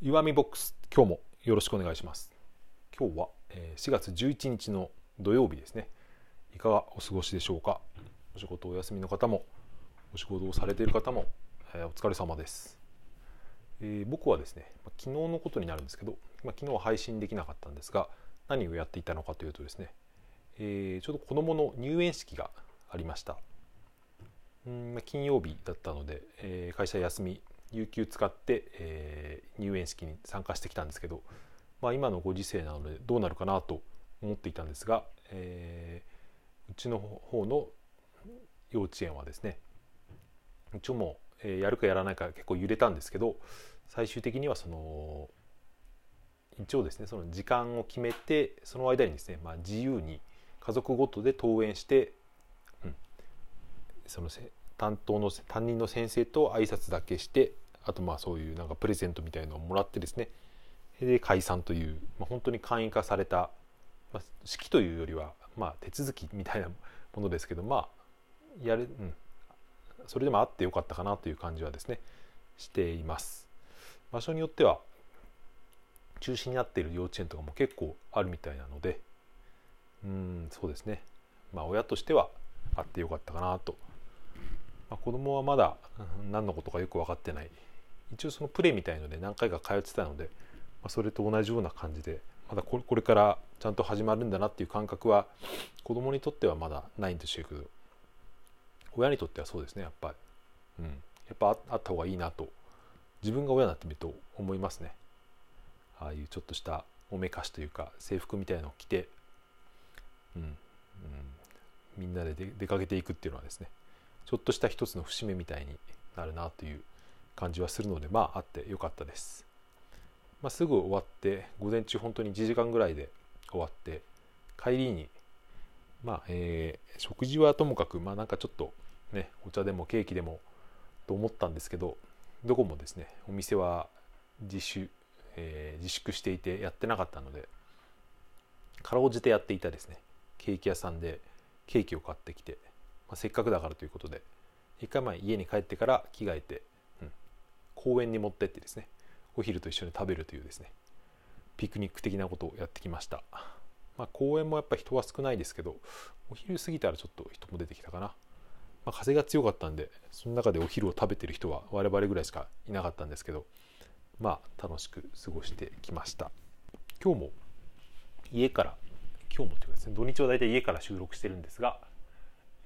岩見ボックス今日もよろしくお願いします。今日は4月11日の土曜日ですね。いかがお過ごしでしょうか？お仕事お休みの方もお仕事をされている方も、えお疲れ様です、えー、僕はですね昨日のことになるんですけど、まあ、昨日は配信できなかったんですが何をやっていたのかというとですね、えー、ちょうど子供の入園式がありました。うん金曜日だったので、えー、会社休み有給使って、えー、入園式に参加してきたんですけど、まあ、今のご時世なのでどうなるかなと思っていたんですが、えー、うちの方の幼稚園はですね一応もう、えー、やるかやらないか結構揺れたんですけど最終的にはその一応ですねその時間を決めてその間にですね、まあ、自由に家族ごとで登園して、うん、そのせ担当の担任の先生と挨拶だけしてあとまあそういうなんかプレゼントみたいのをもらってですね。で解散という、まあ、本当に簡易化された、まあ、式というよりはまあ手続きみたいなものですけどまあやる、うん、それでもあってよかったかなという感じはですねしています。場所によっては中止になっている幼稚園とかも結構あるみたいなのでうんそうですね。まあ親としてはあってよかったかなとまあ、子供はまだ何のことかよく分かってない。一応そのプレイみたいので何回か通ってたので、まあ、それと同じような感じでまだこれからちゃんと始まるんだなっていう感覚は子供にとってはまだないんでしょうけど親にとってはそうですねやっぱり、うん、やっぱあった方がいいなと自分が親になってみると思いますね。ああいうちょっとしたおめかしというか制服みたいのを着て、うんうん、みんなで出かけていくっていうのはですねちょっとした一つの節目みたいになるなという感じはするのでまああってよかったです、まあ、すぐ終わって午前中本当に1時間ぐらいで終わって帰りにまあ、えー、食事はともかくまあなんかちょっとねお茶でもケーキでもと思ったんですけどどこもですねお店は自主、えー、自粛していてやってなかったのでかろうじてやっていたですねケーキ屋さんでケーキを買ってきてまあ、せっかくだからということで。一回前家に帰ってから着替えて、うん、公園に持ってってですね。お昼と一緒に食べるというですね。ピクニック的なことをやってきました、まあ、公園もやっぱ人は少ないですけどお昼過ぎたらちょっと人も出てきたかな、まあ、風が強かったんでその中でお昼を食べてる人は我々ぐらいしかいなかったんですけどまあ楽しく過ごしてきました。今日も家から今日もというかですね土日は大体家から収録してるんですが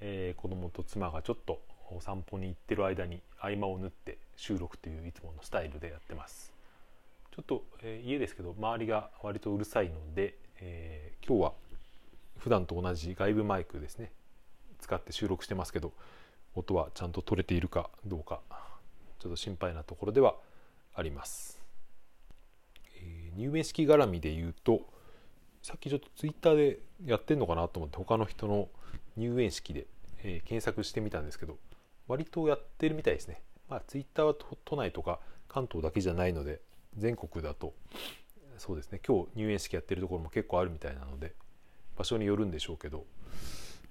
えー、子供と妻がちょっとお散歩に行ってる間に合間を縫って収録といういつものスタイルでやってます。ちょっと、えー、家ですけど周りが割とうるさいので、えー、今日は普段と同じ外部マイクですね。使って収録してますけど音はちゃんと取れているかどうかちょっと心配なところではあります、えー、入園式絡みで言うとさっきちょっとツイッターでやってんのかなと思って他の人の入園式でえー、検索してみたんですけど割とやってるみたいですね。まあ、ツイッターは都内とか関東だけじゃないので全国だとそうですね。今日入園式やってるところも結構あるみたいなので場所によるんでしょうけど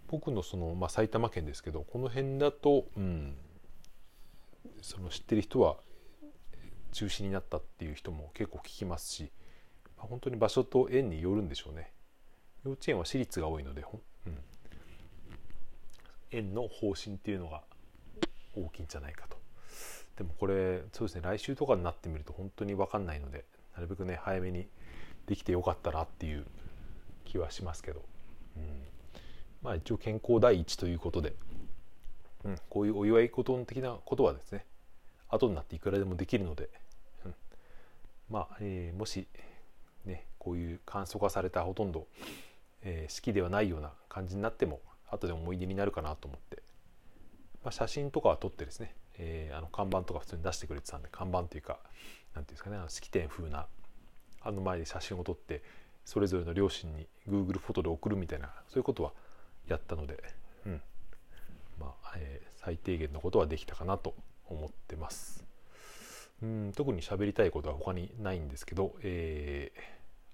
僕のその、まあ、埼玉県ですけどこの辺だと、うん、その知ってる人は中止になったっていう人も結構聞きますし、まあ、本当に場所と園によるんでしょうね。幼稚園は私立が多いので、うん、円の方針っていうのが大きいんじゃないかと。でもこれそうですね来週とかになってみると本当に分かんないのでなるべくね早めにできてよかったなっていう気はしますけど、うん、まあ一応健康第一ということで、うん、こういうお祝い事的なことはですね後になっていくらでもできるので、うん、まあ、えー、もしねこういう簡素化されたほとんど、えー、式ではないような感じになっても後で思い出になるかなと思って、まあ、写真とかは撮ってですね、えー、あの看板とか普通に出してくれてたんで看板というか何ていうんですかねあの式典風なあの前で写真を撮ってそれぞれの両親に Google フォトで送るみたいなそういうことはやったので、うん。まあえー、最低限のことはできたかなと思ってます。うん特に喋りたいことは他にないんですけど、え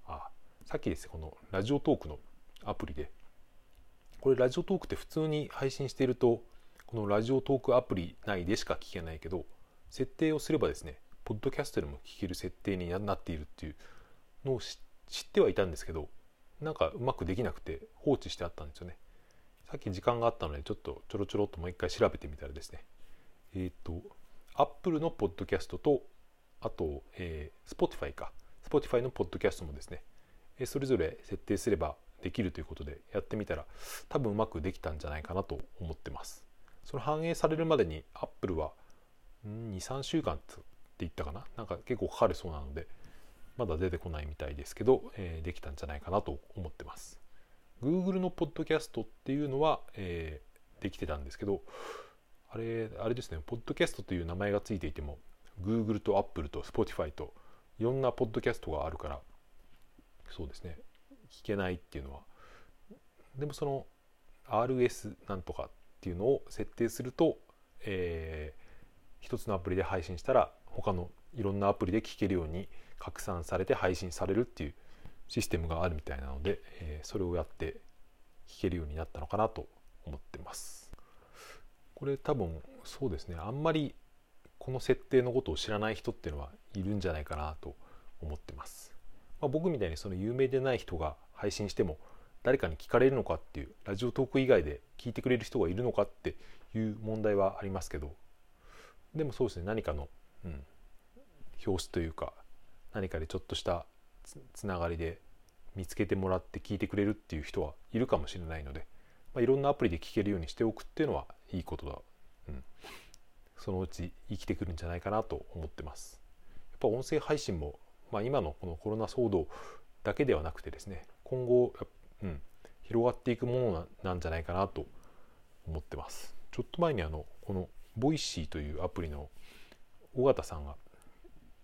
ー、あさっきですねこのラジオトークのアプリでこれラジオトークって普通に配信しているとこのラジオトークアプリ内でしか聞けないけど設定をすればですねポッドキャストでも聞ける設定になっているっていうのを知ってはいたんですけどなんかうまくできなくて放置してあったんですよね。さっき時間があったのでちょっとちょろちょろっともう一回調べてみたらですね。えっ、ー、と Apple のポッドキャストとあと、えー、Spotify か。Spotify のポッドキャストもですねそれぞれ設定すればできるということでやってみたら多分うまくできたんじゃないかなと思ってます。その反映されるまでに Apple は23週間って言ったかな？なんか結構かかるそうなのでまだ出てこないみたいですけど、えー、できたんじゃないかなと思ってます。Google のポッドキャストっていうのは、えー、できてたんですけどあれあれですねポッドキャストという名前がついていても Google と Apple と Spotify といろんなポッドキャストがあるからそうですね。聞けないっていうのはでもその RS なんとかっていうのを設定すると、えー、一つのアプリで配信したら他のいろんなアプリで聞けるように拡散されて配信されるっていうシステムがあるみたいなので、えー、それをやって聞けるようになったのかなと思ってます。これ多分そうですねあんまりこの設定のことを知らない人っていうのはいるんじゃないかなと思ってます。まあ、僕みたいにその有名でない人が配信しても誰かに聞かれるのかっていうラジオトーク以外で聞いてくれる人がいるのかっていう問題はありますけどでもそうですね何かの、うん、表紙というか何かでちょっとしたつながりで見つけてもらって聞いてくれるっていう人はいるかもしれないので、まあ、いろんなアプリで聞けるようにしておくっていうのはいいことだ、うん、そのうち生きてくるんじゃないかなと思ってます。やっぱ音声配信もまあ、今のこのコロナ騒動だけではなくてですね今後、うん、広がっていくものなんじゃないかなと思ってます。ちょっと前にあのこの Voicy というアプリの緒方さんが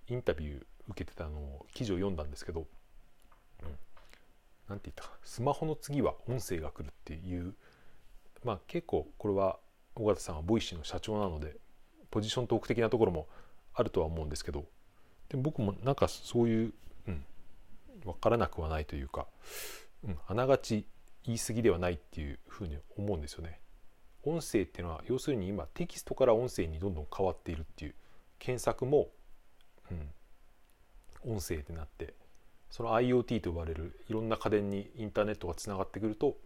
インタビュー受けてたのを記事を読んだんですけど、う、んて言ったかスマホの次は音声が来るっていうまあ結構これは緒方さんは Voicy の社長なのでポジショントーク的なところもあるとは思うんですけどで僕もなんかそういう、うん、分からなくはないというか、うん、あながち言い過ぎではないっていうふうに思うんですよね。音声っていうのは要するに今テキストから音声にどんどん変わっているっていう検索も、うん、音声ってなってその IoT と呼ばれるいろんな家電にインターネットがつながってくると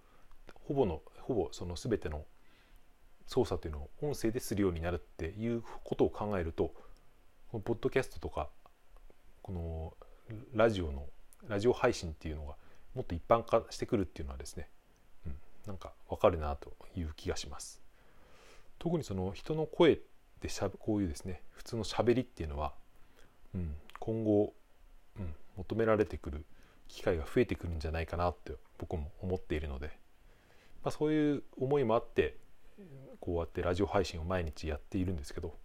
ほぼのほぼその全ての操作というのを音声でするようになるっていうことを考えるとこのポッドキャストとかこのラジオのラジオ配信っていうのがもっと一般化してくるっていうのはですね、うん、なんかわかるなという気がします。特にその人の声でしゃこういうですね普通のしゃべりっていうのは、うん、今後、うん、求められてくる機会が増えてくるんじゃないかなって僕も思っているので、まあ、そういう思いもあってこうやってラジオ配信を毎日やっているんですけど、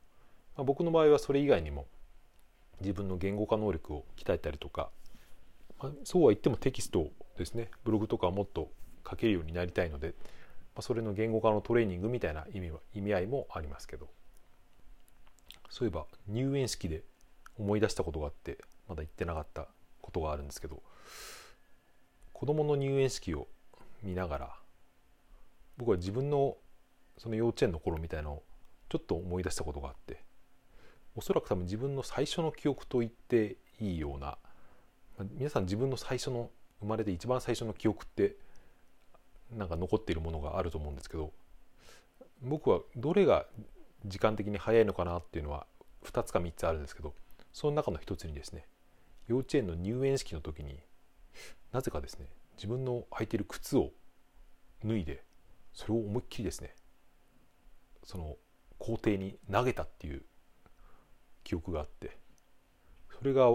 まあ、僕の場合はそれ以外にも自分の言語化能力を鍛えたりとか、まあ、そうは言ってもテキストですね。ブログとかもっと書けるようになりたいので、まあ、それの言語化のトレーニングみたいな意味は意味合いもありますけど。そういえば入園式で思い出したことがあってまだ言ってなかったことがあるんですけど子供の入園式を見ながら僕は自分のその幼稚園の頃みたいのをちょっと思い出したことがあっておそらく多分自分の最初の記憶と言っていいような、皆さん自分の最初の生まれて一番最初の記憶ってなんか残っているものがあると思うんですけど僕はどれが時間的に早いのかなっていうのは2つか3つあるんですけどその中の1つにですね幼稚園の入園式の時になぜかですね自分の履いてる靴を脱いでそれを思いっきりですねその校庭に投げたっていう記憶があってそれが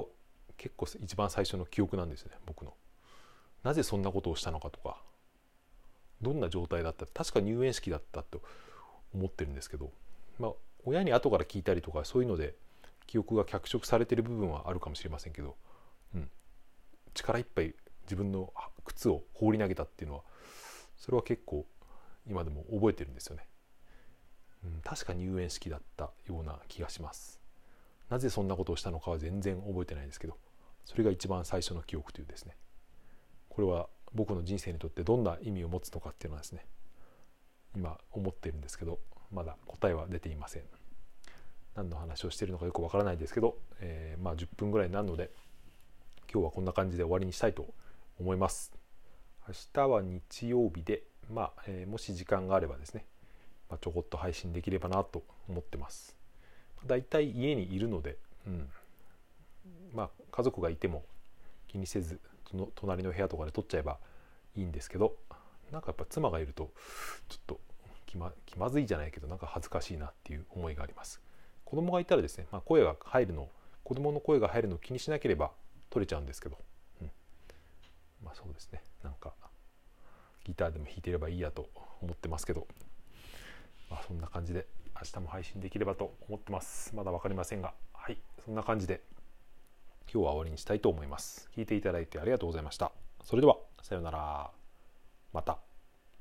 結構一番最初の記憶なんですね僕の。なぜそんなことをしたのかとかどんな状態だった確か入園式だったと思ってるんですけど、まあ、親に後から聞いたりとかそういうので記憶が脚色されてる部分はあるかもしれませんけど、うん、力いっぱい自分の靴を放り投げたっていうのはそれは結構今でも覚えてるんですよね、うん、確か入園式だったような気がします。なぜそんなことをしたのかは全然覚えてないですけどそれが一番最初の記憶というですね。これは僕の人生にとってどんな意味を持つのかっていうのはですね今思ってるんですけどまだ答えは出ていません。何の話をしてるのかよくわからないですけど、えー、まあ10分ぐらいになるので今日はこんな感じで終わりにしたいと思います。明日は日曜日でまあ、えー、もし時間があればですね、まあ、ちょこっと配信できればなと思ってます。だいたい家にいるので、うん、まあ家族がいても気にせず隣の部屋とかで撮っちゃえばいいんですけどなんかやっぱ妻がいるとちょっと気ま気まずいじゃないけどなんか恥ずかしいなっていう思いがあります。子供がいたらですね、まあ、声が入るの子供の声が入るのを気にしなければ撮れちゃうんですけど、うん、まあそうですね。なんかギターでも弾いてればいいやと思ってますけど、まあ、そんな感じで明日も配信できればと思ってます。まだ分かりませんが。はい。そんな感じで今日は終わりにしたいと思います。聞いていただいてありがとうございました。それではさようなら。また。